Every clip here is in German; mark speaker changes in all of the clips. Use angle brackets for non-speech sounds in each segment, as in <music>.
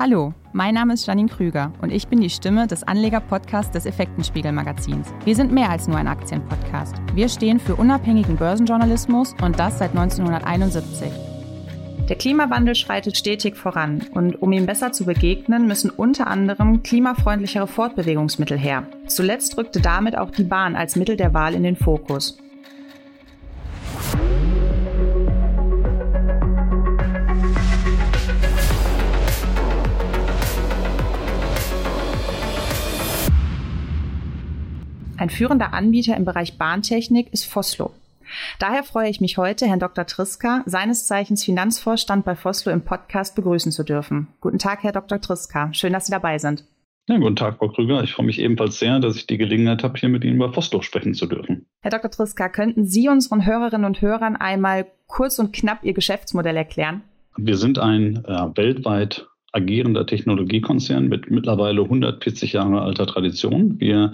Speaker 1: Hallo, mein Name ist Janine Krüger und ich bin die Stimme des Anleger-Podcasts des Effektenspiegel-Magazins. Wir sind mehr als nur ein Aktienpodcast. Wir stehen für unabhängigen Börsenjournalismus und das seit 1971. Der Klimawandel schreitet stetig voran und um ihm besser zu begegnen, müssen unter anderem klimafreundlichere Fortbewegungsmittel her. Zuletzt rückte damit auch die Bahn als Mittel der Wahl in den Fokus. Ein führender Anbieter im Bereich Bahntechnik ist Foslo. Daher freue ich mich heute, Herrn Dr. Triska, seines Zeichens Finanzvorstand bei Foslo im Podcast begrüßen zu dürfen. Guten Tag, Herr Dr. Triska. Schön, dass Sie dabei sind.
Speaker 2: Ja, guten Tag, Frau Krüger. Ich freue mich ebenfalls sehr, dass ich die Gelegenheit habe, hier mit Ihnen über Foslo sprechen zu dürfen.
Speaker 1: Herr Dr. Triska, könnten Sie unseren Hörerinnen und Hörern einmal kurz und knapp Ihr Geschäftsmodell erklären?
Speaker 2: Wir sind ein äh, weltweit agierender Technologiekonzern mit mittlerweile 140 Jahre alter Tradition. Wir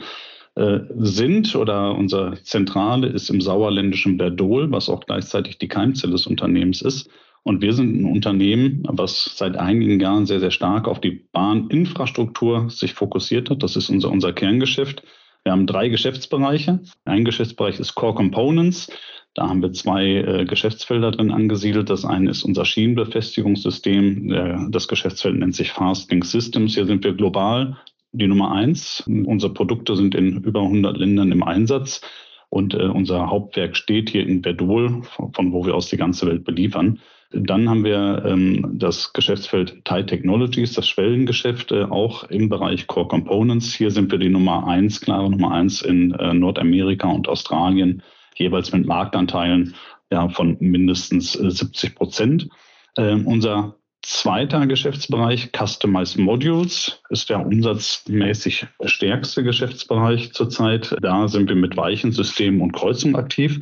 Speaker 2: äh, sind oder unsere Zentrale ist im sauerländischen Berdol, was auch gleichzeitig die Keimzelle des Unternehmens ist. Und wir sind ein Unternehmen, was seit einigen Jahren sehr, sehr stark auf die Bahninfrastruktur sich fokussiert hat. Das ist unser, unser Kerngeschäft. Wir haben drei Geschäftsbereiche. Ein Geschäftsbereich ist Core Components. Da haben wir zwei äh, Geschäftsfelder drin angesiedelt. Das eine ist unser Schienenbefestigungssystem. Der, das Geschäftsfeld nennt sich Fasting Systems. Hier sind wir global die Nummer eins. Unsere Produkte sind in über 100 Ländern im Einsatz und äh, unser Hauptwerk steht hier in Verdol, von, wo wir aus die ganze Welt beliefern. Dann haben wir ähm, das Geschäftsfeld Thai Technologies, das Schwellengeschäft, äh, auch im Bereich Core Components. Hier sind wir die Nummer eins, klare Nummer eins in äh, Nordamerika und Australien, jeweils mit Marktanteilen ja, von mindestens 70 äh, Prozent. Ähm, unser Zweiter Geschäftsbereich, Customized Modules, ist der umsatzmäßig stärkste Geschäftsbereich zurzeit. Da sind wir mit weichen Systemen und Kreuzungen aktiv.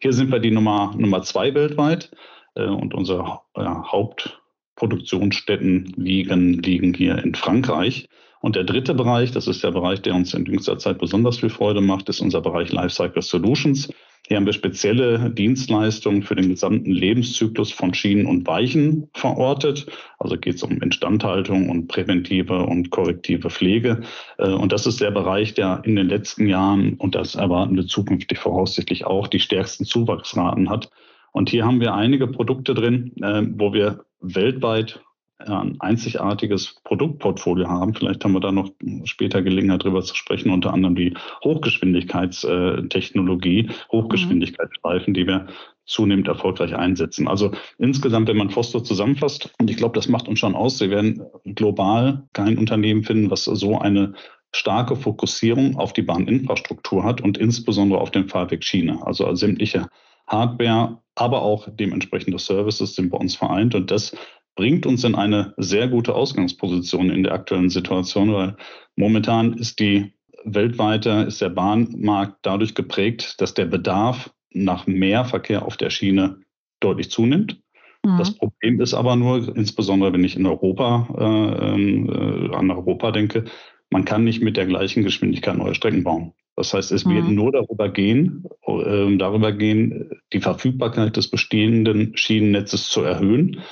Speaker 2: Hier sind wir die Nummer, Nummer zwei weltweit äh, und unsere ja, Hauptproduktionsstätten liegen, liegen hier in Frankreich. Und der dritte Bereich, das ist der Bereich, der uns in jüngster Zeit besonders viel Freude macht, ist unser Bereich Lifecycle Solutions. Hier haben wir spezielle Dienstleistungen für den gesamten Lebenszyklus von Schienen und Weichen verortet. Also geht es um Instandhaltung und präventive und korrektive Pflege. Äh, und das ist der Bereich, der in den letzten Jahren, und das erwarten wir zukünftig voraussichtlich auch, die stärksten Zuwachsraten hat. Und hier haben wir einige Produkte drin, äh, wo wir weltweit ein einzigartiges Produktportfolio haben. Vielleicht haben wir da noch später Gelegenheit, darüber zu sprechen, unter anderem die Hochgeschwindigkeitstechnologie, Hochgeschwindigkeitsstreifen, die wir zunehmend erfolgreich einsetzen. Also insgesamt, wenn man Foster zusammenfasst, und ich glaube, das macht uns schon aus, Sie werden global kein Unternehmen finden, was so eine starke Fokussierung auf die Bahninfrastruktur hat und insbesondere auf den Fahrweg Schiene. Also sämtliche Hardware, aber auch dementsprechende Services sind bei uns vereint und das bringt uns in eine sehr gute Ausgangsposition in der aktuellen Situation, weil momentan ist die weltweite, ist der Bahnmarkt dadurch geprägt, dass der Bedarf nach mehr Verkehr auf der Schiene deutlich zunimmt. Mhm. Das Problem ist aber nur, insbesondere wenn ich in Europa äh, äh, an Europa denke, man kann nicht mit der gleichen Geschwindigkeit neue Strecken bauen. Das heißt, es wird mhm. nur darüber gehen, äh, darüber gehen, die Verfügbarkeit des bestehenden Schienennetzes zu erhöhen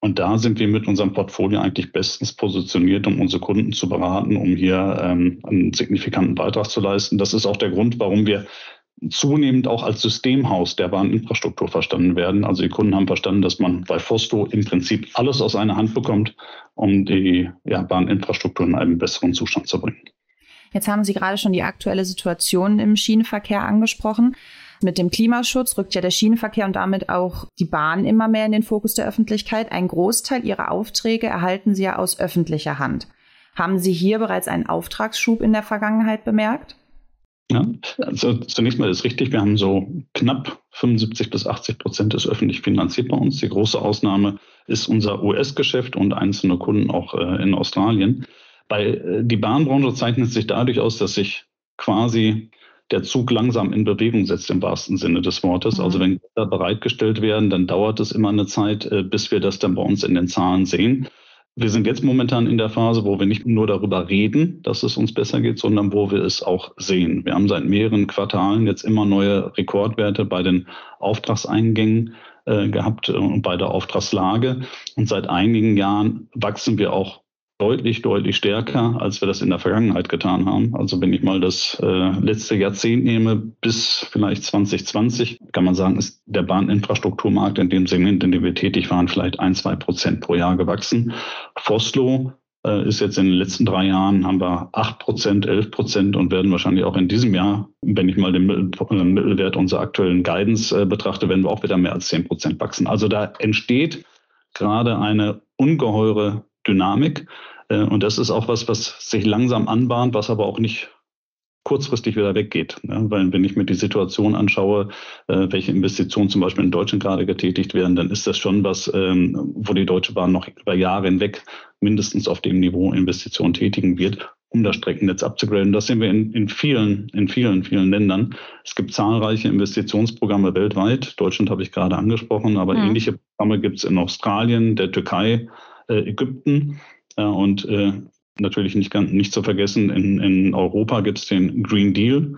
Speaker 2: und da sind wir mit unserem Portfolio eigentlich bestens positioniert, um unsere Kunden zu beraten, um hier ähm, einen signifikanten Beitrag zu leisten. Das ist auch der Grund, warum wir zunehmend auch als Systemhaus der Bahninfrastruktur verstanden werden. Also die Kunden haben verstanden, dass man bei Fosto im Prinzip alles aus einer Hand bekommt, um die ja, Bahninfrastruktur in einen besseren Zustand zu bringen.
Speaker 1: Jetzt haben Sie gerade schon die aktuelle Situation im Schienenverkehr angesprochen. Mit dem Klimaschutz rückt ja der Schienenverkehr und damit auch die Bahn immer mehr in den Fokus der Öffentlichkeit. Ein Großteil Ihrer Aufträge erhalten Sie ja aus öffentlicher Hand. Haben Sie hier bereits einen Auftragsschub in der Vergangenheit bemerkt?
Speaker 2: Ja, also zunächst mal ist richtig, wir haben so knapp 75 bis 80 Prozent ist öffentlich finanziert bei uns. Die große Ausnahme ist unser US-Geschäft und einzelne Kunden auch äh, in Australien. Bei, äh, die Bahnbranche zeichnet sich dadurch aus, dass sich quasi der Zug langsam in Bewegung setzt im wahrsten Sinne des Wortes. Also mhm. Also wenn Güter bereitgestellt werden, dann dauert es immer eine Zeit, äh, bis wir das dann bei uns in den Zahlen sehen. Wir sind jetzt momentan in der Phase, wo wir nicht nur darüber reden, dass es uns besser geht, sondern wo wir es auch sehen. Wir haben seit mehreren Quartalen jetzt immer neue Rekordwerte bei den Auftragseingängen äh, gehabt und bei der Auftragslage. Und seit einigen Jahren wachsen wir auch deutlich, deutlich stärker, als wir das in der Vergangenheit getan haben. Also wenn ich mal das äh, letzte Jahrzehnt nehme, bis vielleicht 2020, kann man sagen, ist der Bahninfrastrukturmarkt in dem Segment, in dem wir tätig waren, vielleicht ein, zwei Prozent pro Jahr gewachsen. Foslo äh, ist jetzt in den letzten drei Jahren, haben wir acht Prozent, elf Prozent und werden wahrscheinlich auch in diesem Jahr, wenn ich mal den Mittelwert unserer aktuellen Guidance äh, betrachte, werden wir auch wieder mehr als zehn Prozent wachsen. Also da entsteht gerade eine ungeheure Dynamik. Äh, und das ist auch was, was sich langsam anbahnt, was aber auch nicht kurzfristig wieder weggeht. Weil wenn ich mir die Situation anschaue, äh, welche Investitionen zum Beispiel in Deutschland gerade getätigt werden, dann ist das schon was, ähm, wo die Deutsche Bahn noch über Jahre hinweg mindestens auf dem Niveau Investitionen tätigen wird, um das Streckennetz abzugraden. Das sehen wir in, in vielen, in vielen, vielen Ländern. Es gibt zahlreiche Investitionsprogramme weltweit. Deutschland habe ich gerade angesprochen, aber mhm. ähnliche Programme gibt es in Australien, der Türkei, Ägypten. Äh, und äh, natürlich nicht, nicht zu vergessen, in, in Europa gibt es den Green Deal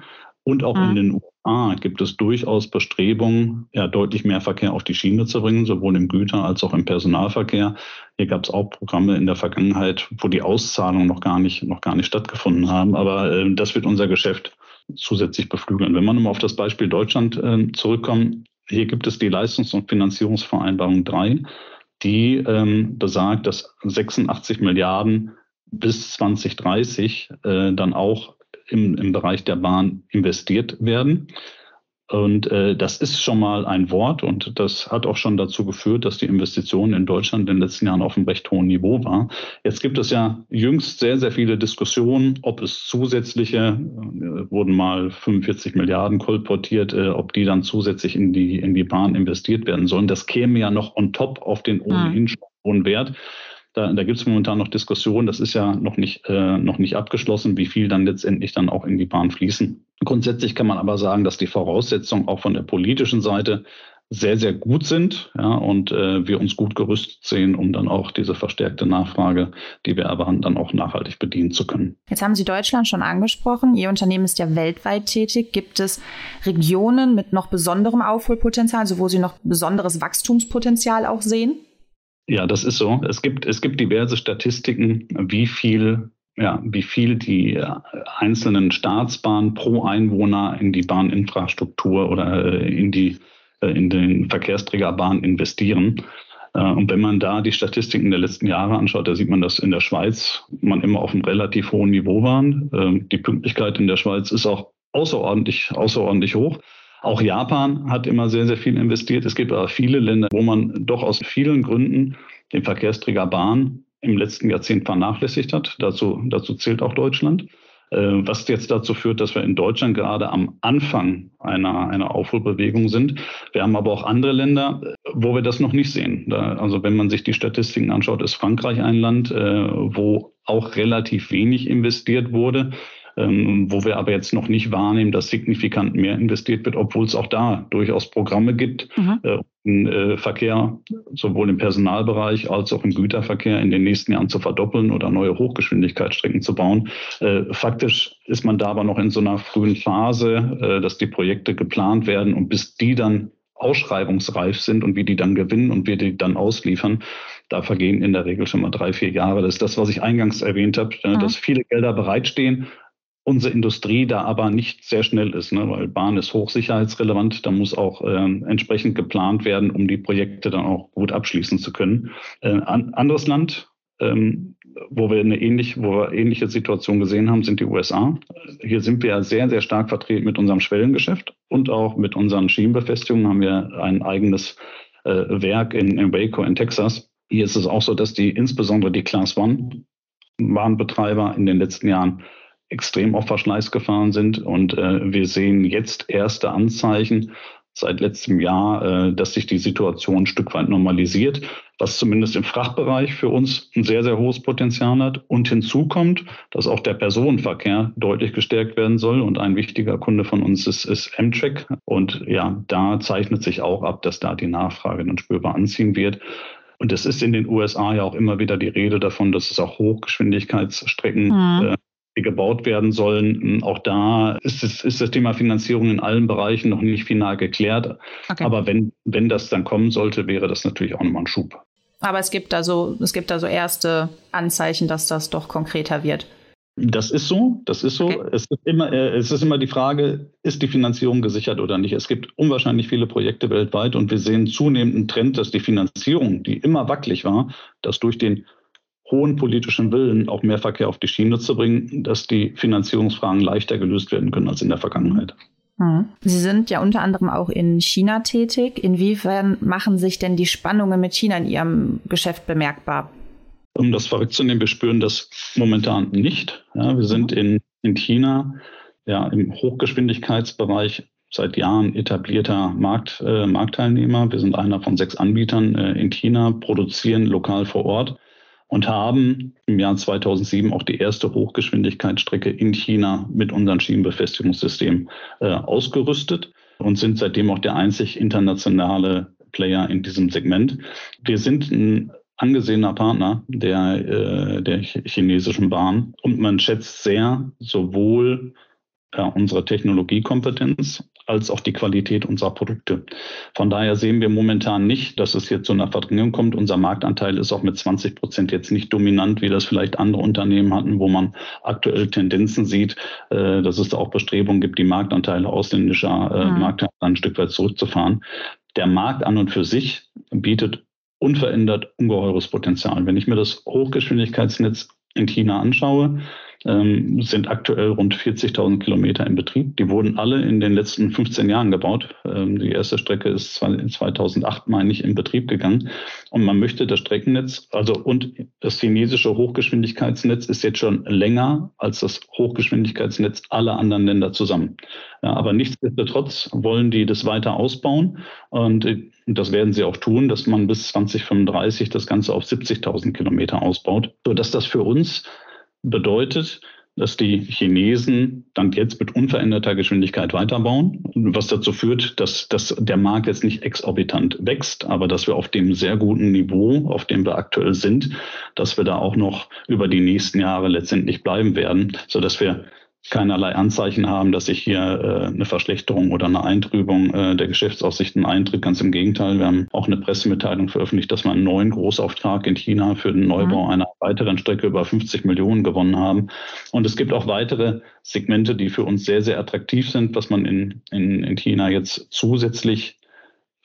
Speaker 2: und auch mhm. in den USA gibt es durchaus Bestrebungen, ja, deutlich mehr Verkehr auf die Schiene zu bringen, sowohl im Güter- als auch im Personalverkehr. Hier gab es auch Programme in der Vergangenheit, wo die Auszahlungen noch gar nicht, noch gar nicht stattgefunden haben. Aber äh, das wird unser Geschäft zusätzlich beflügeln. Wenn man mal auf das Beispiel Deutschland äh, zurückkommt, hier gibt es die Leistungs- und Finanzierungsvereinbarung 3 die ähm, besagt, dass 86 Milliarden bis 2030 äh, dann auch im, im Bereich der Bahn investiert werden. Und äh, das ist schon mal ein Wort und das hat auch schon dazu geführt, dass die Investitionen in Deutschland in den letzten Jahren auf einem recht hohen Niveau war. Jetzt gibt es ja jüngst sehr, sehr viele Diskussionen, ob es zusätzliche, äh, wurden mal 45 Milliarden kolportiert, äh, ob die dann zusätzlich in die, in die Bahn investiert werden sollen. Das käme ja noch on top auf den ohnehin schon hohen Wert. Da, da gibt es momentan noch Diskussionen. Das ist ja noch nicht, äh, noch nicht abgeschlossen, wie viel dann letztendlich dann auch in die Bahn fließen. Grundsätzlich kann man aber sagen, dass die Voraussetzungen auch von der politischen Seite sehr, sehr gut sind ja, und äh, wir uns gut gerüstet sehen, um dann auch diese verstärkte Nachfrage, die wir erwarten, dann auch nachhaltig bedienen zu können.
Speaker 1: Jetzt haben Sie Deutschland schon angesprochen. Ihr Unternehmen ist ja weltweit tätig. Gibt es Regionen mit noch besonderem Aufholpotenzial, also wo Sie noch besonderes Wachstumspotenzial auch sehen?
Speaker 2: Ja, das ist so. Es gibt, es gibt diverse Statistiken, wie viel, ja, wie viel die äh, einzelnen Staatsbahnen pro Einwohner in die Bahninfrastruktur oder äh, in die, äh, in den Verkehrsträgerbahn investieren. Und wenn man da die Statistiken der letzten Jahre anschaut, da sieht man, dass in der Schweiz man immer auf einem relativ hohen Niveau waren. Die Pünktlichkeit in der Schweiz ist auch außerordentlich, außerordentlich hoch. Auch Japan hat immer sehr, sehr viel investiert. Es gibt aber viele Länder, wo man doch aus vielen Gründen den Verkehrsträger Bahn im letzten Jahrzehnt vernachlässigt hat. Dazu, dazu zählt auch Deutschland. Äh, was jetzt dazu führt, dass wir in Deutschland gerade am Anfang einer, einer Aufholbewegung sind. Wir haben aber auch andere Länder, wo wir das noch nicht sehen. Da, also wenn man sich die Statistiken anschaut, ist Frankreich ein Land, äh, wo auch relativ wenig investiert wurde ähm, wo wir aber jetzt noch nicht wahrnehmen, dass signifikant mehr investiert wird, obwohl es auch da durchaus Programme gibt, mhm. äh, den äh, Verkehr sowohl im Personalbereich als auch im Güterverkehr in den nächsten Jahren zu verdoppeln oder neue Hochgeschwindigkeitsstrecken zu bauen. Äh, faktisch ist man da aber noch in so einer frühen Phase, äh, dass die Projekte geplant werden und bis die dann ausschreibungsreif sind und wie die dann gewinnen und wie die dann ausliefern, da vergehen in der Regel schon mal drei, vier Jahre. Das ist das, was ich eingangs erwähnt habe, mhm. dass viele Gelder bereitstehen, unsere Industrie da aber nicht sehr schnell ist, ne? weil Bahn ist hochsicherheitsrelevant, da muss auch äh, entsprechend geplant werden, um die Projekte dann auch gut abschließen zu können. Äh, an, anderes Land, ähm, wo wir eine ähnlich, wo wir ähnliche Situation gesehen haben, sind die USA. Hier sind wir sehr, sehr stark vertreten mit unserem Schwellengeschäft und auch mit unseren Schienenbefestigungen haben wir ein eigenes äh, Werk in, in Waco in Texas. Hier ist es auch so, dass die insbesondere die Class One Bahnbetreiber in den letzten Jahren extrem auf Verschleiß gefahren sind. Und äh, wir sehen jetzt erste Anzeichen seit letztem Jahr, äh, dass sich die Situation ein Stück weit normalisiert, was zumindest im Frachtbereich für uns ein sehr, sehr hohes Potenzial hat. Und hinzu kommt, dass auch der Personenverkehr deutlich gestärkt werden soll. Und ein wichtiger Kunde von uns ist, ist Amtrak. Und ja, da zeichnet sich auch ab, dass da die Nachfrage dann spürbar anziehen wird. Und es ist in den USA ja auch immer wieder die Rede davon, dass es auch Hochgeschwindigkeitsstrecken mhm. äh, gebaut werden sollen. Hm, auch da ist, es, ist das Thema Finanzierung in allen Bereichen noch nicht final geklärt. Okay. Aber wenn, wenn das dann kommen sollte, wäre das natürlich auch nochmal ein Schub.
Speaker 1: Aber es gibt also, es gibt also erste Anzeichen, dass das doch konkreter wird.
Speaker 2: Das ist so, das ist so. Okay. Es, ist immer, äh, es ist immer die Frage, ist die Finanzierung gesichert oder nicht? Es gibt unwahrscheinlich viele Projekte weltweit und wir sehen zunehmend einen Trend, dass die Finanzierung, die immer wackelig war, dass durch den hohen politischen Willen, auch mehr Verkehr auf die Schiene zu bringen, dass die Finanzierungsfragen leichter gelöst werden können als in der Vergangenheit.
Speaker 1: Hm. Sie sind ja unter anderem auch in China tätig. Inwiefern machen sich denn die Spannungen mit China in Ihrem Geschäft bemerkbar?
Speaker 2: Um das vorwegzunehmen, wir spüren das momentan nicht. Ja, wir sind in, in China ja, im Hochgeschwindigkeitsbereich seit Jahren etablierter Markt, äh, Marktteilnehmer. Wir sind einer von sechs Anbietern äh, in China, produzieren lokal vor Ort und haben im Jahr 2007 auch die erste Hochgeschwindigkeitsstrecke in China mit unserem Schienenbefestigungssystem äh, ausgerüstet und sind seitdem auch der einzig internationale Player in diesem Segment. Wir sind ein angesehener Partner der, äh, der chinesischen Bahn und man schätzt sehr sowohl äh, unsere Technologiekompetenz als auch die Qualität unserer Produkte. Von daher sehen wir momentan nicht, dass es jetzt zu einer Verdrängung kommt. Unser Marktanteil ist auch mit 20 Prozent jetzt nicht dominant, wie das vielleicht andere Unternehmen hatten, wo man aktuell Tendenzen sieht, äh, dass es da auch Bestrebungen gibt, die Marktanteile ausländischer äh, mhm. Marktteile ein Stück weit zurückzufahren. Der Markt an und für sich bietet unverändert ungeheures Potenzial. Wenn ich mir das Hochgeschwindigkeitsnetz in China anschaue, ähm, sind aktuell rund 40.000 Kilometer in Betrieb. Die wurden alle in den letzten 15 Jahren gebaut. Ähm, die erste Strecke ist 2008, meine ich, in Betrieb gegangen. Und man möchte das Streckennetz, also und das chinesische Hochgeschwindigkeitsnetz ist jetzt schon länger als das Hochgeschwindigkeitsnetz aller anderen Länder zusammen. Ja, aber nichtsdestotrotz wollen die das weiter ausbauen. Und das werden sie auch tun, dass man bis 2035 das Ganze auf 70.000 Kilometer ausbaut, sodass das für uns bedeutet, dass die Chinesen dann jetzt mit unveränderter Geschwindigkeit weiterbauen, was dazu führt, dass, dass der Markt jetzt nicht exorbitant wächst, aber dass wir auf dem sehr guten Niveau, auf dem wir aktuell sind, dass wir da auch noch über die nächsten Jahre letztendlich bleiben werden, so dass wir keinerlei Anzeichen haben, dass sich hier äh, eine Verschlechterung oder eine Eintrübung äh, der Geschäftsaussichten eintritt. Ganz im Gegenteil, wir haben auch eine Pressemitteilung veröffentlicht, dass wir einen neuen Großauftrag in China für den Neubau mhm. einer weiteren Strecke über 50 Millionen gewonnen haben. Und es gibt auch weitere Segmente, die für uns sehr, sehr attraktiv sind. Was man in, in, in China jetzt zusätzlich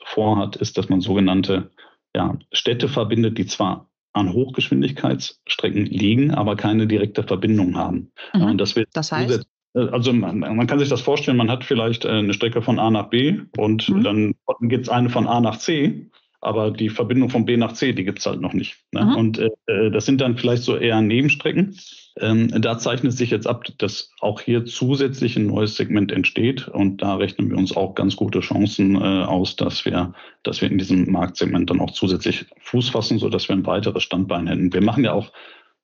Speaker 2: vorhat, ist, dass man sogenannte ja, Städte verbindet, die zwar an Hochgeschwindigkeitsstrecken liegen, aber keine direkte Verbindung haben.
Speaker 1: Mhm. Und das wird das heißt?
Speaker 2: Äh, also man, man, kann sich das vorstellen, man hat vielleicht äh, eine Strecke von A nach B und mhm. dann gibt es eine von A nach C aber die Verbindung von B nach C, die gibt es halt noch nicht. Ne? Mhm. Und äh, äh, das sind dann vielleicht so eher Nebenstrecken. Ähm, da zeichnet sich jetzt ab, dass auch hier zusätzlich ein neues Segment entsteht und da rechnen wir uns auch ganz gute Chancen äh, aus, dass wir, dass wir in diesem Marktsegment dann auch zusätzlich Fuß fassen, sodass wir ein weiteres Standbein hätten. Wir machen ja auch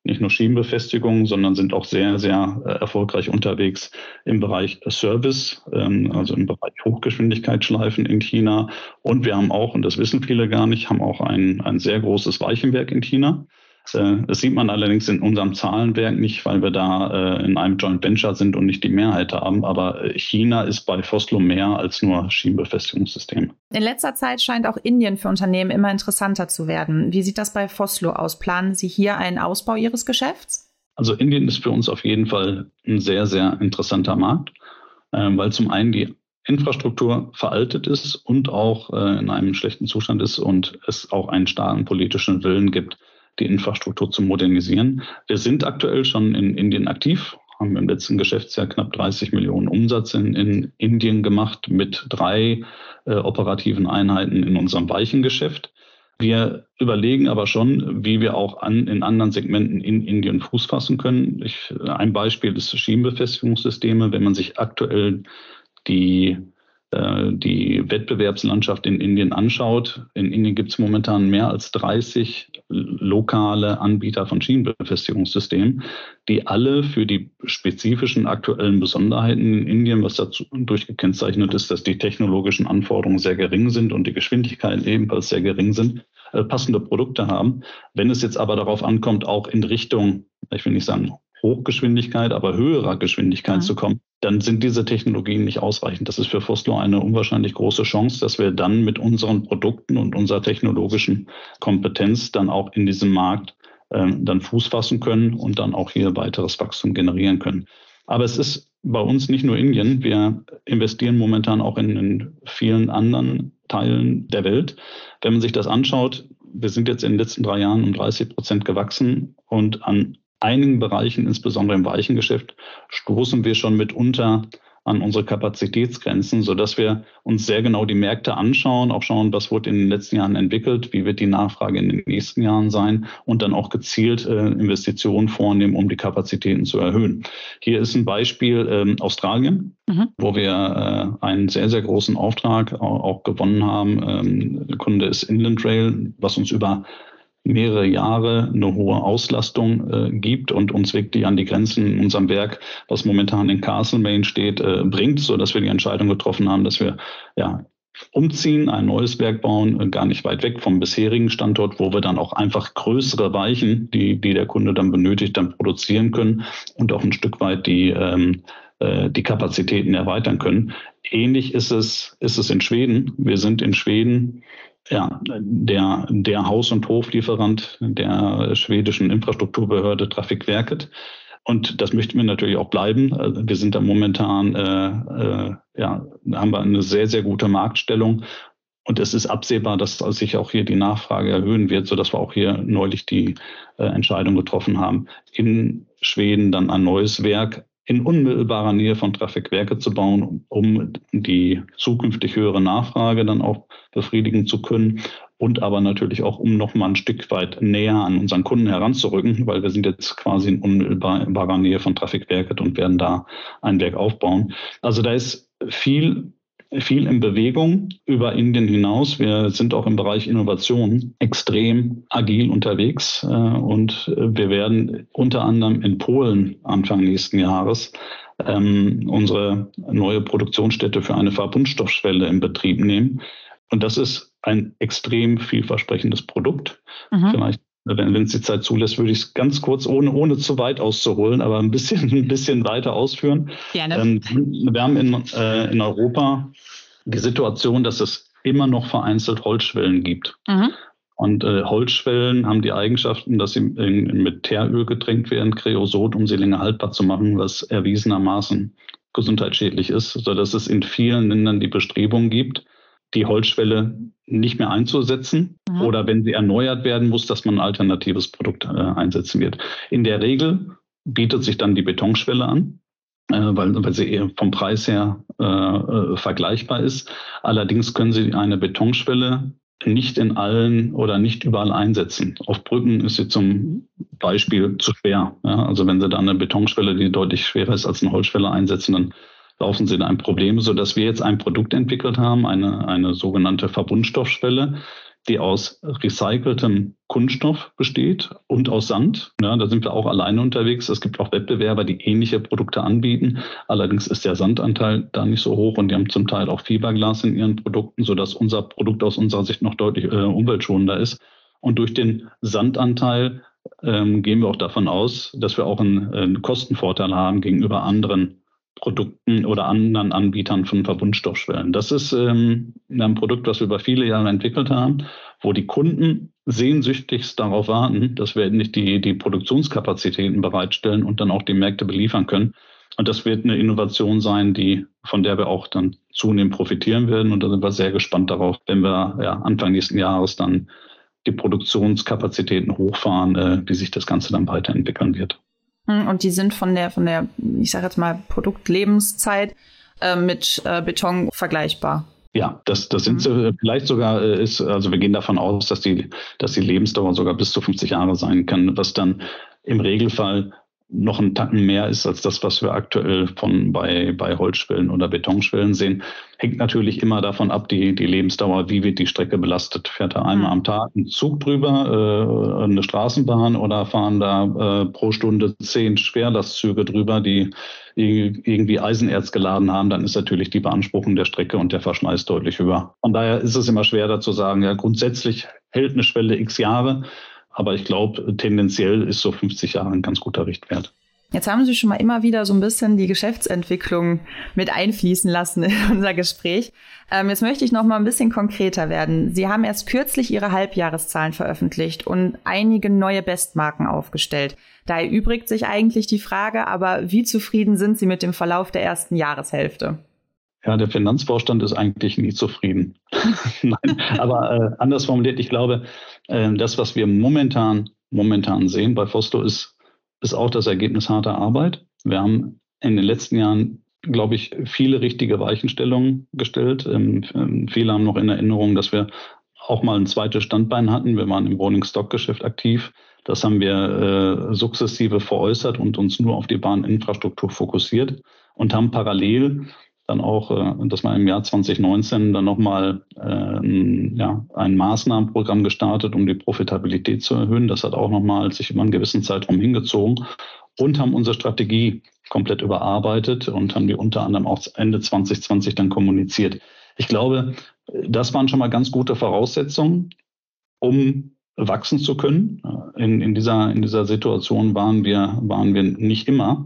Speaker 2: nicht nur Schienenbefestigungen, sondern sind auch sehr, sehr äh, erfolgreich unterwegs im Bereich Service, ähm, also im Bereich Hochgeschwindigkeitsschleifen in China. Und wir haben auch, und das wissen viele gar nicht, haben auch ein, ein sehr großes Weichenwerk in China. Äh, das sieht man allerdings in unserem Zahlenwerk nicht, weil wir da äh, in einem Joint Venture sind und nicht die Mehrheit haben. Aber äh, China ist bei Foslo mehr als nur Schienenbefestigungssystem.
Speaker 1: In letzter Zeit scheint auch Indien für Unternehmen immer interessanter zu werden. Wie sieht das bei Foslo aus? Planen Sie hier einen Ausbau Ihres Geschäfts?
Speaker 2: Also Indien ist für uns auf jeden Fall ein sehr, sehr interessanter Markt, weil zum einen die Infrastruktur veraltet ist und auch in einem schlechten Zustand ist und es auch einen starken politischen Willen gibt, die Infrastruktur zu modernisieren. Wir sind aktuell schon in Indien aktiv, haben im letzten Geschäftsjahr knapp 30 Millionen Umsatz in, in Indien gemacht mit drei äh, operativen Einheiten in unserem Weichengeschäft. Wir überlegen aber schon, wie wir auch an, in anderen Segmenten in Indien Fuß fassen können. Ich, ein Beispiel ist Schienenbefestigungssysteme. Wenn man sich aktuell die äh, die Wettbewerbslandschaft in Indien anschaut. In Indien gibt es momentan mehr als 30 lokale Anbieter von Schienenbefestigungssystemen, die alle für die spezifischen aktuellen Besonderheiten in Indien, was dazu durchgekennzeichnet ist, dass die technologischen Anforderungen sehr gering sind und die Geschwindigkeiten ebenfalls sehr gering sind, äh, passende Produkte haben. Wenn es jetzt aber darauf ankommt, auch in Richtung, ich will nicht sagen Hochgeschwindigkeit, aber höherer Geschwindigkeit mhm. zu kommen, dann sind diese Technologien nicht ausreichend. Das ist für Foslo eine unwahrscheinlich große Chance, dass wir dann mit unseren Produkten und unserer technologischen Kompetenz dann auch in diesem Markt äh, dann Fuß fassen können und dann auch hier weiteres Wachstum generieren können. Aber es ist bei uns nicht nur Indien. Wir investieren momentan auch in, in vielen anderen Teilen der Welt. Wenn man sich das anschaut, wir sind jetzt in den letzten drei Jahren um 30 Prozent gewachsen und an einigen Bereichen, insbesondere im Weichengeschäft, stoßen wir schon mitunter an unsere Kapazitätsgrenzen, sodass wir uns sehr genau die Märkte anschauen, auch schauen, was wurde in den letzten Jahren entwickelt, wie wird die Nachfrage in den nächsten Jahren sein und dann auch gezielt äh, Investitionen vornehmen, um die Kapazitäten zu erhöhen. Hier ist ein Beispiel ähm, Australien, mhm. wo wir äh, einen sehr, sehr großen Auftrag auch, auch gewonnen haben. Ähm, der Kunde ist Inland Rail, was uns über mehrere Jahre eine hohe Auslastung äh, gibt und uns wirklich an die Grenzen in unserem Werk, was momentan in Castlemaine steht, äh, bringt, so dass wir die Entscheidung getroffen haben, dass wir ja umziehen, ein neues Werk bauen, äh, gar nicht weit weg vom bisherigen Standort, wo wir dann auch einfach größere Weichen, die, die der Kunde dann benötigt, dann produzieren können und auch ein Stück weit die ähm, äh, die Kapazitäten erweitern können. Ähnlich ist es, ist es in Schweden. Wir sind in Schweden ja, der, der Haus- und Hoflieferant der schwedischen Infrastrukturbehörde Trafikverket. Und das möchten wir natürlich auch bleiben. Also wir sind da momentan, äh, äh, ja, haben wir eine sehr, sehr gute Marktstellung. Und es ist absehbar, dass sich auch hier die Nachfrage erhöhen wird, sodass wir auch hier neulich die äh, Entscheidung getroffen haben, in Schweden dann ein neues Werk in unmittelbarer Nähe von Trafikwerke zu bauen, um die zukünftig höhere Nachfrage dann auch befriedigen zu können und aber natürlich auch, um noch mal ein Stück weit näher an unseren Kunden heranzurücken, weil wir sind jetzt quasi in unmittelbarer Nähe von Trafikwerke und werden da ein Werk aufbauen. Also da ist viel viel in Bewegung über Indien hinaus. Wir sind auch im Bereich Innovation extrem agil unterwegs äh, und wir werden unter anderem in Polen Anfang nächsten Jahres ähm, unsere neue Produktionsstätte für eine Verbundstoffschwelle in Betrieb nehmen. Und das ist ein extrem vielversprechendes Produkt. Mhm. Vielleicht wenn es die Zeit zulässt, würde ich es ganz kurz, ohne, ohne zu weit auszuholen, aber ein bisschen, <laughs> ein bisschen weiter ausführen. Gerne. Ähm, wir haben in, äh, in Europa Situation, dass es immer noch vereinzelt Holzschwellen gibt. Mhm. Und äh, Holzschwellen haben die Eigenschaften, dass sie in, mit Teeröl getränkt werden, Kreosot, um sie länger haltbar zu machen, was erwiesenermaßen gesundheitsschädlich ist, sodass es in vielen Ländern die Bestrebung gibt, die Holzschwelle nicht mehr einzusetzen mhm. oder wenn sie erneuert werden muss, dass man ein alternatives Produkt äh, einsetzen wird. In der Regel bietet sich dann die Betonschwelle an, weil, weil sie vom Preis her äh, äh, vergleichbar ist. Allerdings können Sie eine Betonschwelle nicht in allen oder nicht überall einsetzen. Auf Brücken ist sie zum Beispiel zu schwer. Ja, also wenn Sie da eine Betonschwelle, die deutlich schwerer ist als eine Holzschwelle einsetzen, dann laufen sie in ein Problem, sodass wir jetzt ein Produkt entwickelt haben, eine, eine sogenannte Verbundstoffschwelle, die aus recyceltem Kunststoff besteht und aus Sand. Ja, da sind wir auch alleine unterwegs. Es gibt auch Wettbewerber, die ähnliche Produkte anbieten. Allerdings ist der Sandanteil da nicht so hoch und die haben zum Teil auch Fiberglas in ihren Produkten, sodass unser Produkt aus unserer Sicht noch deutlich äh, umweltschonender ist. Und durch den Sandanteil ähm, gehen wir auch davon aus, dass wir auch einen, einen Kostenvorteil haben gegenüber anderen Produkten oder anderen Anbietern von Verbundstoffschwellen. Das ist ähm, ein Produkt, was wir über viele Jahre entwickelt haben, wo die Kunden sehnsüchtigst darauf warten, dass wir endlich die, die Produktionskapazitäten bereitstellen und dann auch die Märkte beliefern können. Und das wird eine Innovation sein, die, von der wir auch dann zunehmend profitieren werden. Und da sind wir sehr gespannt darauf, wenn wir ja, Anfang nächsten Jahres dann die Produktionskapazitäten hochfahren, äh, wie sich das Ganze dann weiterentwickeln wird.
Speaker 1: Hm, und die sind von der, von der, ich sage jetzt mal, Produktlebenszeit äh, mit äh, Beton vergleichbar.
Speaker 2: Ja, das, das sind mhm. vielleicht sogar äh, ist, also wir gehen davon aus, dass die, dass die Lebensdauer sogar bis zu 50 Jahre sein kann, was dann im Regelfall noch einen Tacken mehr ist als das, was wir aktuell von bei, bei Holzschwellen oder Betonschwellen sehen. Hängt natürlich immer davon ab, die, die Lebensdauer, wie wird die Strecke belastet. Fährt da einmal mhm. am Tag ein Zug drüber, äh, eine Straßenbahn oder fahren da äh, pro Stunde zehn Schwerlastzüge drüber, die irgendwie Eisenerz geladen haben, dann ist natürlich die Beanspruchung der Strecke und der Verschleiß deutlich höher. Von daher ist es immer schwer da zu sagen, ja, grundsätzlich hält eine Schwelle x Jahre. Aber ich glaube, tendenziell ist so 50 Jahre ein ganz guter Richtwert.
Speaker 1: Jetzt haben Sie schon mal immer wieder so ein bisschen die Geschäftsentwicklung mit einfließen lassen in <laughs> unser Gespräch. Ähm, jetzt möchte ich noch mal ein bisschen konkreter werden. Sie haben erst kürzlich Ihre Halbjahreszahlen veröffentlicht und einige neue Bestmarken aufgestellt. Da erübrigt sich eigentlich die Frage, aber wie zufrieden sind Sie mit dem Verlauf der ersten Jahreshälfte?
Speaker 2: Ja, der Finanzvorstand ist eigentlich nie zufrieden. <laughs> Nein, aber äh, anders formuliert, ich glaube, äh, das, was wir momentan, momentan sehen bei Fosto, ist ist auch das Ergebnis harter Arbeit. Wir haben in den letzten Jahren, glaube ich, viele richtige Weichenstellungen gestellt. Ähm, ähm, viele haben noch in Erinnerung, dass wir auch mal ein zweites Standbein hatten. Wir waren im Rolling Stock Geschäft aktiv. Das haben wir äh, sukzessive veräußert und uns nur auf die Bahninfrastruktur fokussiert und haben parallel dann auch, äh, dass man im Jahr 2019 dann nochmal äh, ein, ja, ein Maßnahmenprogramm gestartet, um die Profitabilität zu erhöhen. Das hat auch nochmal sich über einen gewissen Zeitraum hingezogen und haben unsere Strategie komplett überarbeitet und haben die unter anderem auch Ende 2020 dann kommuniziert. Ich glaube, das waren schon mal ganz gute Voraussetzungen, um wachsen zu können. In, in, dieser, in dieser Situation waren wir, waren wir nicht immer.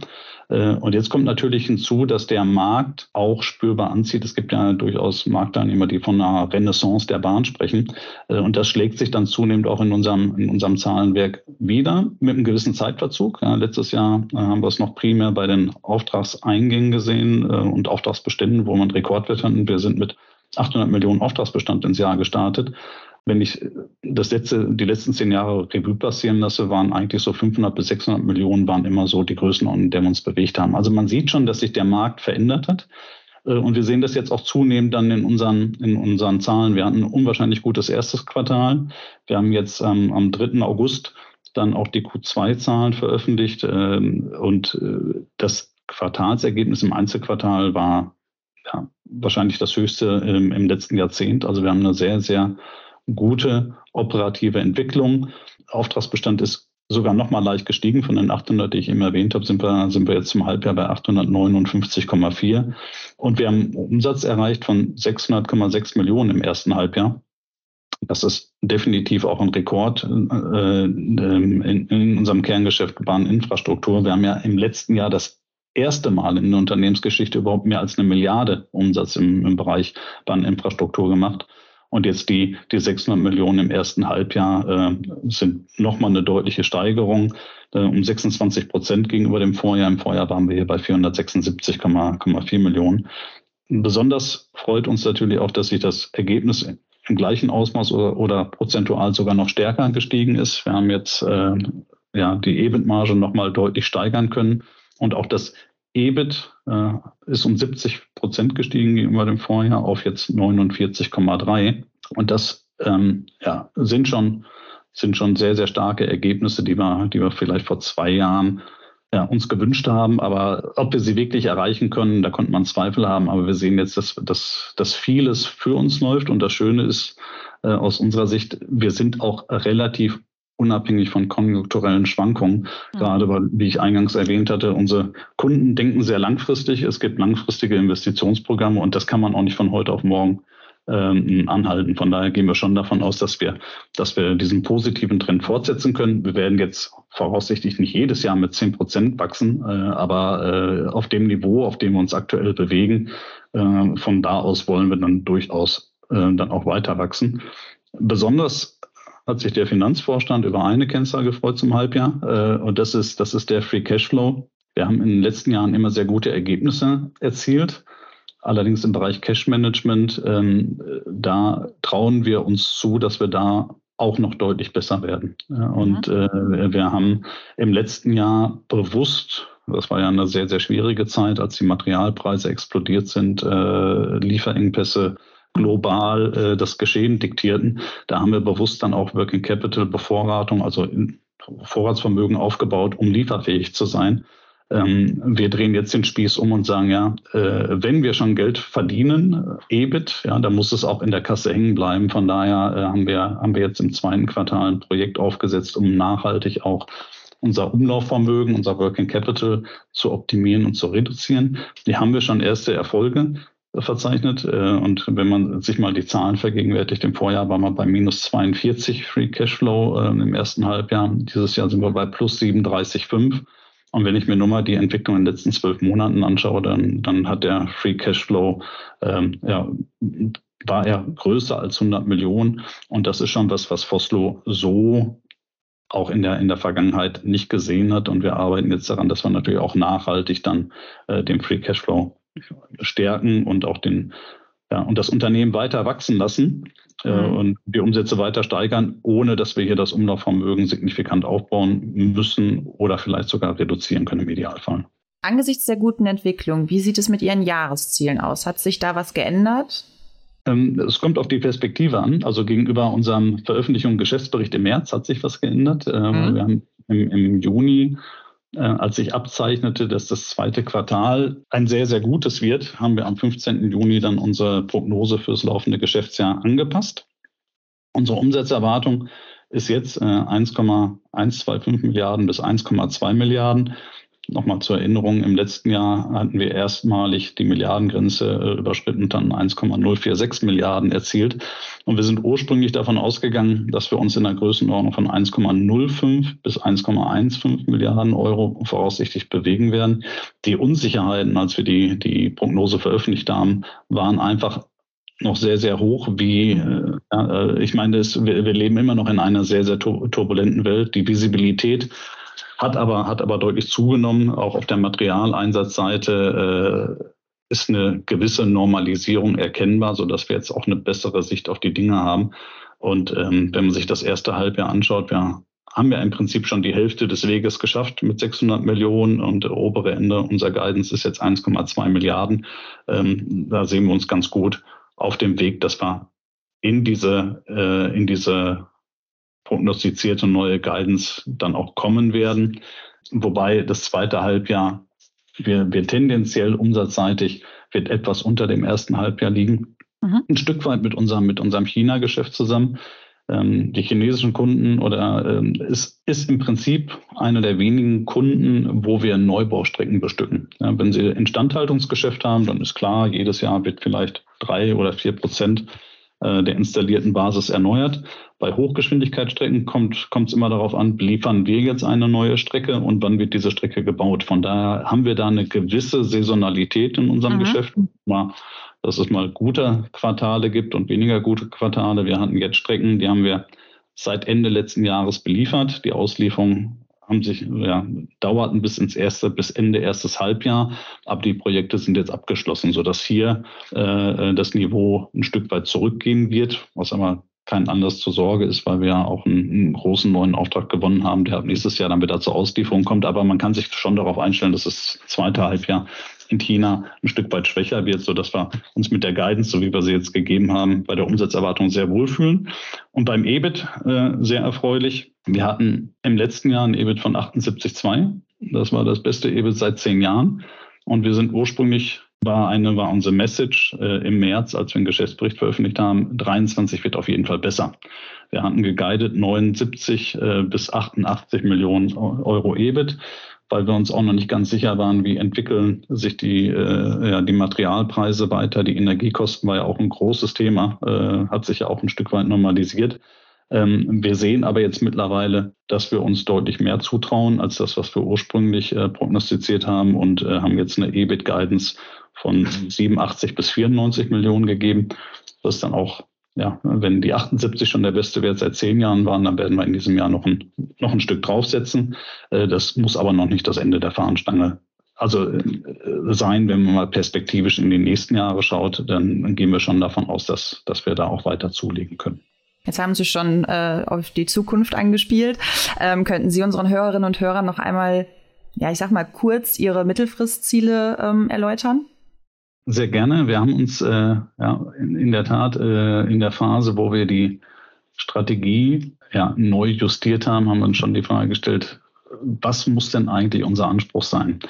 Speaker 2: Äh, und jetzt kommt natürlich hinzu, dass der Markt auch spürbar anzieht. Es gibt ja durchaus Marktteilnehmer, die von einer Renaissance der Bahn sprechen. Äh, und das schlägt sich dann zunehmend auch in unserem, in unserem Zahlenwerk wieder mit einem gewissen Zeitverzug. Ja, letztes Jahr äh, haben wir es noch primär bei den Auftragseingängen gesehen und Auftragsbeständen, wo man Rekordwert hatten. Wir sind mit 800 Millionen Auftragsbestand ins Jahr gestartet wenn ich das letzte, die letzten zehn Jahre Revue passieren lasse, waren eigentlich so 500 bis 600 Millionen waren immer so die Größenordnung, in der wir uns bewegt haben. Also man sieht schon, dass sich der Markt verändert hat. Äh, und wir sehen das jetzt auch zunehmend dann in unseren, in unseren Zahlen. Wir hatten ein unwahrscheinlich gutes erstes Quartal. Wir haben jetzt ähm, am 3. August dann auch die Q2-Zahlen veröffentlicht. Ähm, und äh, das Quartalsergebnis im Einzelquartal war ja, wahrscheinlich das höchste ähm, im letzten Jahrzehnt. Also wir haben eine sehr, sehr gute operative Entwicklung. Auftragsbestand ist sogar noch mal leicht gestiegen von den 800, die ich eben erwähnt habe, sind wir, sind wir jetzt zum Halbjahr bei 859,4 und wir haben Umsatz erreicht von 600,6 Millionen im ersten Halbjahr. Das ist definitiv auch ein Rekord äh, in, in unserem Kerngeschäft Bahninfrastruktur. Wir haben ja im letzten Jahr das erste Mal in der Unternehmensgeschichte überhaupt mehr als eine Milliarde Umsatz im, im Bereich Bahninfrastruktur gemacht. Und jetzt die, die 600 Millionen im ersten Halbjahr äh, sind nochmal eine deutliche Steigerung äh, um 26 Prozent gegenüber dem Vorjahr. Im Vorjahr waren wir hier bei 476,4 Millionen. Besonders freut uns natürlich auch, dass sich das Ergebnis im gleichen Ausmaß oder, oder prozentual sogar noch stärker gestiegen ist. Wir haben jetzt äh, ja, die EBIT-Marge nochmal deutlich steigern können und auch das EBIT äh, ist um 70 Prozent gestiegen gegenüber dem Vorjahr auf jetzt 49,3. Und das ähm, ja, sind schon sind schon sehr, sehr starke Ergebnisse, die wir, die wir vielleicht vor zwei Jahren ja, uns gewünscht haben. Aber ob wir sie wirklich erreichen können, da konnte man Zweifel haben. Aber wir sehen jetzt, dass, dass, dass vieles für uns läuft. Und das Schöne ist äh, aus unserer Sicht, wir sind auch relativ unabhängig von konjunkturellen Schwankungen. Mhm. Gerade weil, wie ich eingangs erwähnt hatte, unsere Kunden denken sehr langfristig. Es gibt langfristige Investitionsprogramme und das kann man auch nicht von heute auf morgen ähm, anhalten. Von daher gehen wir schon davon aus, dass wir, dass wir diesen positiven Trend fortsetzen können. Wir werden jetzt voraussichtlich nicht jedes Jahr mit zehn Prozent wachsen, äh, aber äh, auf dem Niveau, auf dem wir uns aktuell bewegen, äh, von da aus wollen wir dann durchaus äh, dann auch weiter wachsen. Besonders hat sich der Finanzvorstand über eine Kennzahl gefreut zum Halbjahr. Äh, und das ist, das ist der Free Cashflow. Wir haben in den letzten Jahren immer sehr gute Ergebnisse erzielt. Allerdings im Bereich Cash Management, ähm, da trauen wir uns zu, dass wir da auch noch deutlich besser werden. Und mhm. äh, wir haben im letzten Jahr bewusst, das war ja eine sehr, sehr schwierige Zeit, als die Materialpreise explodiert sind, äh, Lieferengpässe global äh, das Geschehen diktierten. Da haben wir bewusst dann auch Working Capital Bevorratung, also Vorratsvermögen aufgebaut, um lieferfähig zu sein. Ähm, wir drehen jetzt den Spieß um und sagen, ja, äh, wenn wir schon Geld verdienen, äh, EBIT, ja, dann muss es auch in der Kasse hängen bleiben. Von daher äh, haben wir, haben wir jetzt im zweiten Quartal ein Projekt aufgesetzt, um nachhaltig auch unser Umlaufvermögen, unser Working Capital zu optimieren und zu reduzieren. Die haben wir schon erste Erfolge verzeichnet. Äh, und wenn man sich mal die Zahlen vergegenwärtigt, im Vorjahr war man bei minus 42 Free Cashflow äh, im ersten Halbjahr. Dieses Jahr sind wir bei plus 37,5. Und wenn ich mir nur mal die Entwicklung in den letzten zwölf Monaten anschaue, dann, dann hat der Free Cashflow, ähm, ja, war er größer als 100 Millionen. Und das ist schon was, was Foslo so auch in der, in der Vergangenheit nicht gesehen hat. Und wir arbeiten jetzt daran, dass wir natürlich auch nachhaltig dann äh, den Free Cashflow stärken und auch den, ja, und das Unternehmen weiter wachsen lassen äh, mhm. und die Umsätze weiter steigern, ohne dass wir hier das Umlaufvermögen signifikant aufbauen müssen oder vielleicht sogar reduzieren können im Idealfall.
Speaker 1: Angesichts der guten Entwicklung, wie sieht es mit Ihren Jahreszielen aus? Hat sich da was geändert?
Speaker 2: Ähm, es kommt auf die Perspektive an. Also gegenüber unserem Veröffentlichung Geschäftsbericht im März hat sich was geändert. Äh, mhm. Wir haben im, im Juni als sich abzeichnete, dass das zweite Quartal ein sehr, sehr gutes wird, haben wir am 15. Juni dann unsere Prognose fürs laufende Geschäftsjahr angepasst. Unsere Umsatzerwartung ist jetzt 1,125 äh, Milliarden bis 1,2 Milliarden. Nochmal zur Erinnerung, im letzten Jahr hatten wir erstmalig die Milliardengrenze äh, überschritten, dann 1,046 Milliarden erzielt. Und wir sind ursprünglich davon ausgegangen, dass wir uns in der Größenordnung von 1,05 bis 1,15 Milliarden Euro voraussichtlich bewegen werden. Die Unsicherheiten, als wir die, die Prognose veröffentlicht haben, waren einfach noch sehr, sehr hoch, wie, äh, äh ich meine, es, wir, wir leben immer noch in einer sehr, sehr turbulenten Welt. Die Visibilität hat aber, hat aber deutlich zugenommen. Auch auf der Materialeinsatzseite äh, ist eine gewisse Normalisierung erkennbar, sodass wir jetzt auch eine bessere Sicht auf die Dinge haben. Und ähm, wenn man sich das erste Halbjahr anschaut, ja, haben wir im Prinzip schon die Hälfte des Weges geschafft mit 600 Millionen und obere Ende unserer Guidance ist jetzt 1,2 Milliarden. Ähm, da sehen wir uns ganz gut auf dem Weg, dass wir in diese, äh, in diese prognostizierte neue Guidance dann auch kommen werden. Wobei das zweite Halbjahr wir, wir tendenziell umsatzseitig wird etwas unter dem ersten Halbjahr liegen. Mhm. Ein Stück weit mit unserem, mit unserem China-Geschäft zusammen. Ähm, die chinesischen Kunden oder ähm, ist, ist im Prinzip einer der wenigen Kunden, wo wir Neubaustrecken bestücken. Ja, wenn Sie Instandhaltungsgeschäft haben, dann ist klar, jedes Jahr wird vielleicht drei oder vier Prozent der installierten Basis erneuert. Bei Hochgeschwindigkeitsstrecken kommt es immer darauf an, liefern wir jetzt eine neue Strecke und wann wird diese Strecke gebaut. Von daher haben wir da eine gewisse Saisonalität in unserem mhm. Geschäft. Dass es mal gute Quartale gibt und weniger gute Quartale. Wir hatten jetzt Strecken, die haben wir seit Ende letzten Jahres beliefert. Die Auslieferung haben sich, ja, dauerten bis ins erste, bis Ende erstes Halbjahr. Aber die Projekte sind jetzt abgeschlossen, sodass hier äh, das Niveau ein Stück weit zurückgehen wird, was aber kein Anlass zur Sorge ist, weil wir ja auch einen, einen, großen neuen Auftrag gewonnen haben, der nächstes Jahr dann wieder zur Auslieferung kommt. Aber man kann sich schon darauf einstellen, dass das zweite Halbjahr in China ein Stück weit schwächer wird, sodass wir uns mit der Guidance, so wie wir sie jetzt gegeben haben, bei der Umsatzerwartung sehr wohlfühlen. Und beim EBIT äh, sehr erfreulich. Wir hatten im letzten Jahr ein EBIT von 78,2. Das war das beste EBIT seit zehn Jahren. Und wir sind ursprünglich war eine, war unsere Message äh, im März, als wir einen Geschäftsbericht veröffentlicht haben, 23 wird auf jeden Fall besser. Wir hatten geguidet 79 äh, bis 88 Millionen Euro EBIT weil wir uns auch noch nicht ganz sicher waren, wie entwickeln sich die, äh, ja, die Materialpreise weiter. Die Energiekosten war ja auch ein großes Thema, äh, hat sich ja auch ein Stück weit normalisiert. Ähm, wir sehen aber jetzt mittlerweile, dass wir uns deutlich mehr zutrauen als das, was wir ursprünglich äh, prognostiziert haben und äh, haben jetzt eine EBIT-Guidance von 87 bis 94 Millionen gegeben. Ist dann auch ja, wenn die 78 schon der beste Wert seit zehn Jahren waren, dann werden wir in diesem Jahr noch ein, noch ein Stück draufsetzen. Äh, das muss aber noch nicht das Ende der Fahnenstange also äh, sein, wenn man mal perspektivisch in die nächsten Jahre schaut, dann gehen wir schon davon aus, dass, dass wir da auch weiter zulegen können.
Speaker 1: Jetzt haben Sie schon äh, auf die Zukunft angespielt. Ähm, könnten Sie unseren Hörerinnen und Hörern noch einmal, ja, ich sag mal kurz Ihre Mittelfristziele ähm, erläutern?
Speaker 2: Sehr gerne. Wir haben uns äh, ja, in, in, der Tat äh, in der Phase, wo wir die Strategie ja, neu justiert haben, haben wir uns schon die Frage gestellt, was muss denn eigentlich unser Anspruch sein?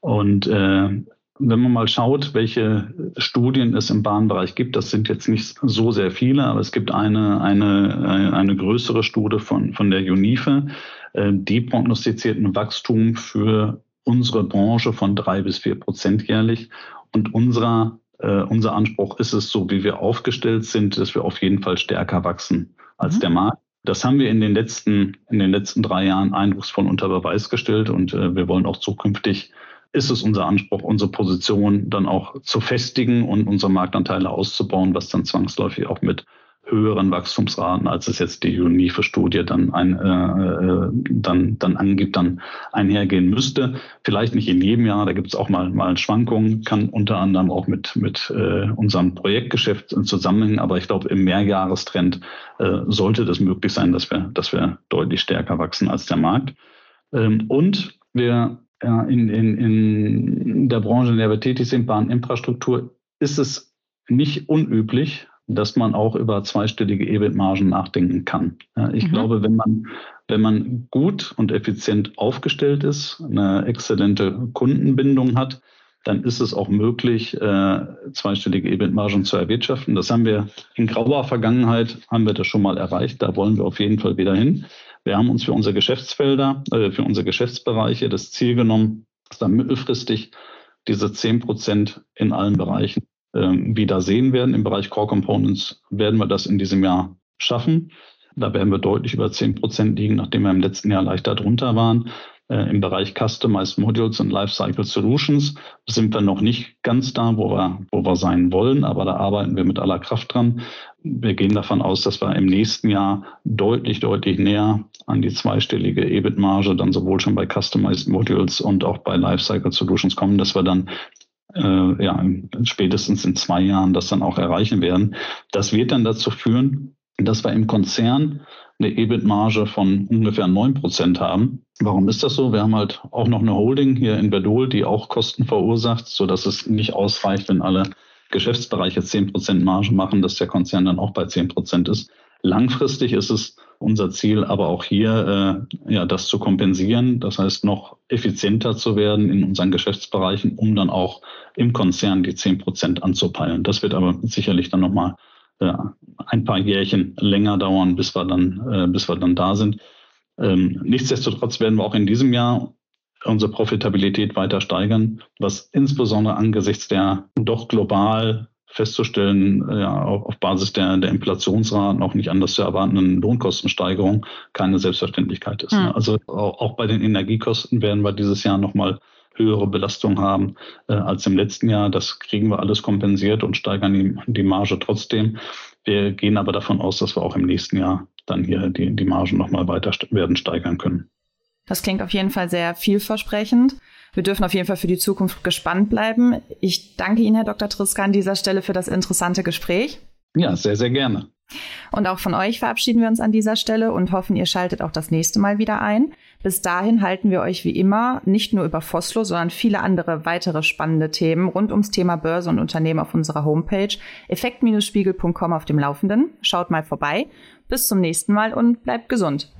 Speaker 2: Und äh, wenn man mal schaut, welche Studien es im Bahnbereich gibt, das sind jetzt nicht so sehr viele, aber es gibt eine, eine, eine größere Studie von, von der UNIFE, äh, die prognostiziert ein Wachstum für unsere Branche von drei bis vier Prozent jährlich. Und unserer, äh, unser Anspruch ist es, so wie wir aufgestellt sind, dass wir auf jeden Fall stärker wachsen als mhm. der Markt. Das haben wir in den letzten, in den letzten drei Jahren eindrucksvoll unter Beweis gestellt und äh, wir wollen auch zukünftig ist es unser Anspruch, unsere Position dann auch zu festigen und unsere Marktanteile auszubauen, was dann zwangsläufig auch mit höheren Wachstumsraten, als es jetzt die UNIFE-Studie dann, ein, äh, äh, dann, dann angibt, dann einhergehen müsste. Vielleicht nicht in jedem Jahr, da gibt es auch mal, mal Schwankungen, kann unter anderem auch mit, mit äh, unserem Projektgeschäft zusammenhängen, aber ich glaube, im Mehrjahrestrend äh, sollte das möglich sein, dass wir, dass wir deutlich stärker wachsen als der Markt. Ähm, und wir ja, in, in, in der Branche, in der wir tätig sind, Bahninfrastruktur, ist es nicht unüblich, dass man auch über zweistellige EBIT-Margen nachdenken kann. Ich mhm. glaube, wenn man, wenn man gut und effizient aufgestellt ist, eine exzellente Kundenbindung hat, dann ist es auch möglich, äh, zweistellige EBIT-Margen zu erwirtschaften. Das haben wir in grauer Vergangenheit, haben wir das schon mal erreicht. Da wollen wir auf jeden Fall wieder hin. Wir haben uns für unsere Geschäftsfelder, äh, für unsere Geschäftsbereiche das Ziel genommen, dass dann mittelfristig diese 10 Prozent in allen Bereichen wieder sehen werden. Im Bereich Core Components werden wir das in diesem Jahr schaffen. Da werden wir deutlich über 10 Prozent liegen, nachdem wir im letzten Jahr leicht darunter waren. Äh, Im Bereich Customized Modules und Lifecycle Solutions sind wir noch nicht ganz da, wo wir, wo wir sein wollen, aber da arbeiten wir mit aller Kraft dran. Wir gehen davon aus, dass wir im nächsten Jahr deutlich, deutlich näher an die zweistellige EBIT-Marge dann sowohl schon bei Customized Modules und auch bei Lifecycle Solutions kommen, dass wir dann äh, ja, spätestens in zwei Jahren das dann auch erreichen werden. Das wird dann dazu führen, dass wir im Konzern eine EBIT-Marge von ungefähr neun Prozent haben. Warum ist das so? Wir haben halt auch noch eine Holding hier in Verdol, die auch Kosten verursacht, so dass es nicht ausreicht, wenn alle Geschäftsbereiche zehn Prozent Marge machen, dass der Konzern dann auch bei zehn Prozent ist. Langfristig ist es unser Ziel, aber auch hier äh, ja das zu kompensieren, das heißt noch effizienter zu werden in unseren Geschäftsbereichen, um dann auch im Konzern die zehn Prozent anzupeilen. Das wird aber sicherlich dann nochmal äh, ein paar Jährchen länger dauern, bis wir dann, äh, bis wir dann da sind. Ähm, nichtsdestotrotz werden wir auch in diesem Jahr unsere Profitabilität weiter steigern, was insbesondere angesichts der doch global festzustellen, äh, ja, auf Basis der, der Inflationsraten auch nicht anders zu erwartenden Lohnkostensteigerung keine Selbstverständlichkeit ist. Mhm. Also auch, auch bei den Energiekosten werden wir dieses Jahr nochmal höhere Belastung haben äh, als im letzten Jahr. Das kriegen wir alles kompensiert und steigern die, die Marge trotzdem. Wir gehen aber davon aus, dass wir auch im nächsten Jahr dann hier die, die Margen nochmal weiter werden steigern können.
Speaker 1: Das klingt auf jeden Fall sehr vielversprechend. Wir dürfen auf jeden Fall für die Zukunft gespannt bleiben. Ich danke Ihnen, Herr Dr. Triska, an dieser Stelle für das interessante Gespräch.
Speaker 2: Ja, sehr, sehr gerne.
Speaker 1: Und auch von euch verabschieden wir uns an dieser Stelle und hoffen, ihr schaltet auch das nächste Mal wieder ein. Bis dahin halten wir euch wie immer nicht nur über Foslo, sondern viele andere weitere spannende Themen rund ums Thema Börse und Unternehmen auf unserer Homepage effekt-spiegel.com auf dem Laufenden. Schaut mal vorbei. Bis zum nächsten Mal und bleibt gesund.